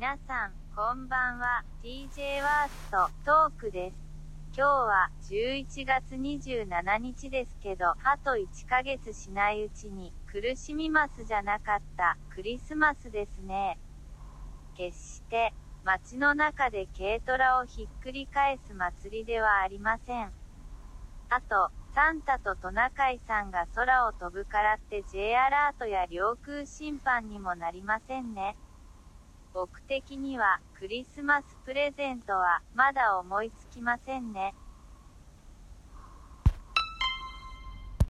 皆さん、こんばんは。DJ ワーストトークです。今日は11月27日ですけど、あと1ヶ月しないうちに苦しみますじゃなかったクリスマスですね。決して街の中で軽トラをひっくり返す祭りではありません。あと、サンタとトナカイさんが空を飛ぶからって J アラートや領空侵犯にもなりませんね。僕的にはクリスマスプレゼントはまだ思いつきませんね。